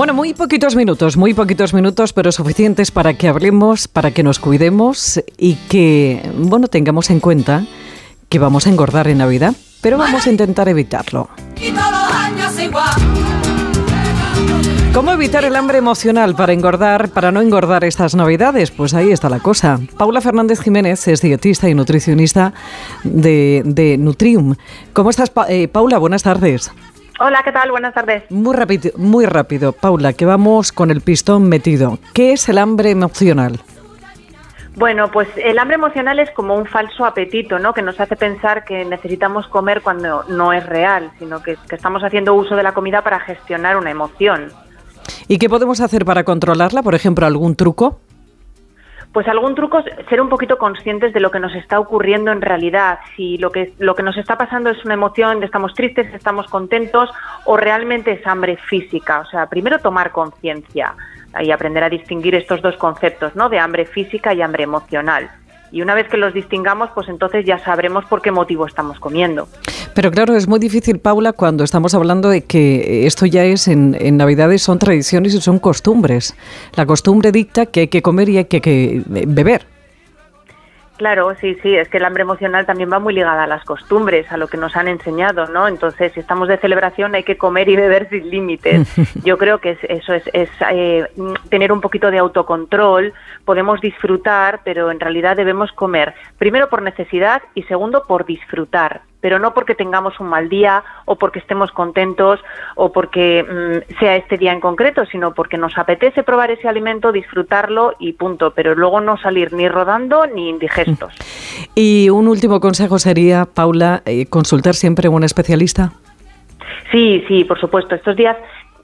Bueno, muy poquitos minutos, muy poquitos minutos, pero suficientes para que hablemos, para que nos cuidemos y que, bueno, tengamos en cuenta que vamos a engordar en Navidad, pero vamos a intentar evitarlo. ¿Cómo evitar el hambre emocional para engordar, para no engordar estas Navidades? Pues ahí está la cosa. Paula Fernández Jiménez es dietista y nutricionista de, Nutrium. ¿Cómo estás, eh, Paula? Buenas tardes. Hola, ¿qué tal? Buenas tardes. Muy rápido, muy rápido, Paula, que vamos con el pistón metido. ¿Qué es el hambre emocional? Bueno, pues el hambre emocional es como un falso apetito, ¿no? Que nos hace pensar que necesitamos comer cuando no es real, sino que, que estamos haciendo uso de la comida para gestionar una emoción. ¿Y qué podemos hacer para controlarla? Por ejemplo, algún truco. Pues algún truco es ser un poquito conscientes de lo que nos está ocurriendo en realidad, si lo que, lo que nos está pasando es una emoción estamos tristes, estamos contentos o realmente es hambre física. O sea, primero tomar conciencia y aprender a distinguir estos dos conceptos, ¿no? De hambre física y hambre emocional. Y una vez que los distingamos, pues entonces ya sabremos por qué motivo estamos comiendo. Pero claro, es muy difícil, Paula, cuando estamos hablando de que esto ya es en, Navidades, son tradiciones y son costumbres. La costumbre dicta que hay que comer y hay que beber. Claro, sí, sí, es que el hambre emocional también va muy ligada a las costumbres, a lo que nos han enseñado, ¿no? Entonces, si estamos de celebración hay que comer y beber sin límites. Yo creo que eso es, eh, tener un poquito de autocontrol, podemos disfrutar, pero en realidad debemos comer, primero por necesidad y segundo por disfrutar pero no porque tengamos un mal día o porque estemos contentos o porque mm, sea este día en concreto, sino porque nos apetece probar ese alimento, disfrutarlo y punto, pero luego no salir ni rodando ni indigestos. Y un último consejo sería, Paula, eh, consultar siempre a un especialista. Sí, sí, por supuesto. Estos días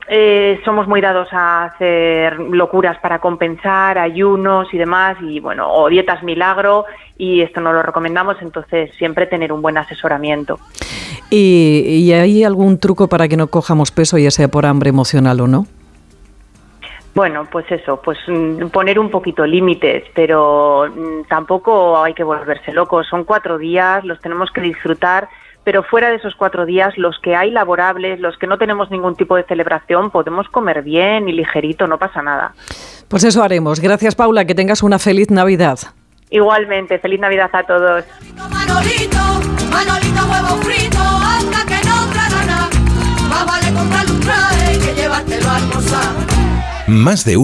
eh, somos muy dados a hacer locuras para compensar, ayunos y demás, y bueno, o dietas milagro, y esto no lo recomendamos, entonces siempre tener un buen asesoramiento. ¿Y, y hay algún truco para que no cojamos peso, ya sea por hambre emocional o no? Bueno, pues eso, pues mm, poner un poquito límites, pero mm, tampoco hay que volverse locos. Son cuatro días, los tenemos que disfrutar pero fuera de esos cuatro días, los que hay laborables, los que no tenemos ningún tipo de celebración, podemos comer bien y ligerito, no pasa nada. Pues eso haremos. Gracias, Paula, que tengas una feliz Navidad. Igualmente, feliz Navidad a todos. Manolito, Manolito, huevo frito, anda que no comprar un traje que llevártelo a almorzar. Más de